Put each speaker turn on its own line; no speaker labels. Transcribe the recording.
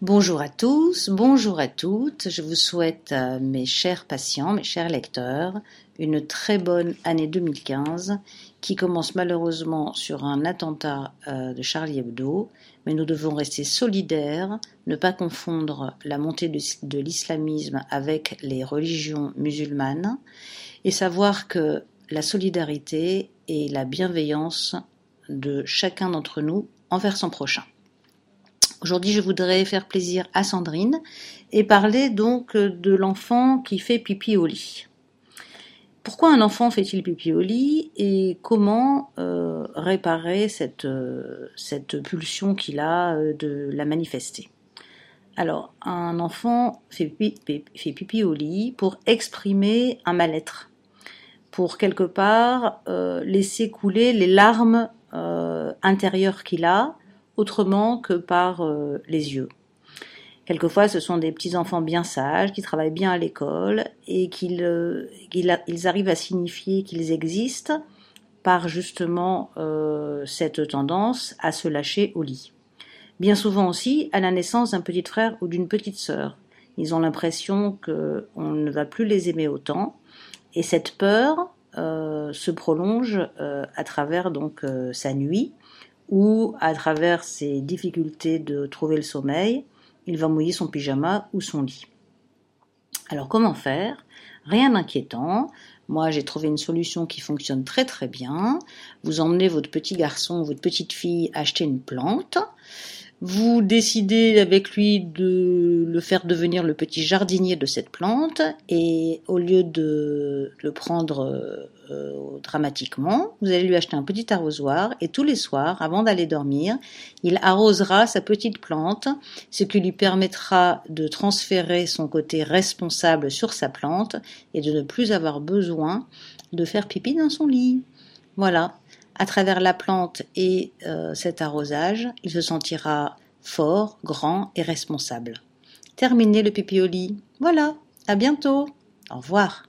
Bonjour à tous, bonjour à toutes. Je vous souhaite, mes chers patients, mes chers lecteurs, une très bonne année 2015 qui commence malheureusement sur un attentat euh, de Charlie Hebdo, mais nous devons rester solidaires, ne pas confondre la montée de l'islamisme avec les religions musulmanes et savoir que la solidarité et la bienveillance de chacun d'entre nous envers son prochain. Aujourd'hui, je voudrais faire plaisir à Sandrine et parler donc de l'enfant qui fait pipi au lit. Pourquoi un enfant fait-il pipi au lit et comment euh, réparer cette, euh, cette pulsion qu'il a euh, de la manifester? Alors, un enfant fait pipi au lit pour exprimer un mal-être, pour quelque part laisser couler les larmes intérieures qu'il a, autrement que par euh, les yeux. Quelquefois, ce sont des petits enfants bien sages, qui travaillent bien à l'école et qu'ils euh, ils arrivent à signifier qu'ils existent par justement euh, cette tendance à se lâcher au lit. Bien souvent aussi à la naissance d'un petit frère ou d'une petite sœur. Ils ont l'impression qu'on ne va plus les aimer autant et cette peur se prolonge à travers donc sa nuit ou à travers ses difficultés de trouver le sommeil, il va mouiller son pyjama ou son lit. Alors comment faire? Rien d'inquiétant. Moi, j'ai trouvé une solution qui fonctionne très très bien. Vous emmenez votre petit garçon, votre petite fille acheter une plante. Vous décidez avec lui de le faire devenir le petit jardinier de cette plante et au lieu de le prendre euh, dramatiquement, vous allez lui acheter un petit arrosoir et tous les soirs, avant d'aller dormir, il arrosera sa petite plante, ce qui lui permettra de transférer son côté responsable sur sa plante et de ne plus avoir besoin de faire pipi dans son lit. Voilà à travers la plante et euh, cet arrosage, il se sentira fort, grand et responsable. Terminez le pipi au lit. Voilà, à bientôt. Au revoir.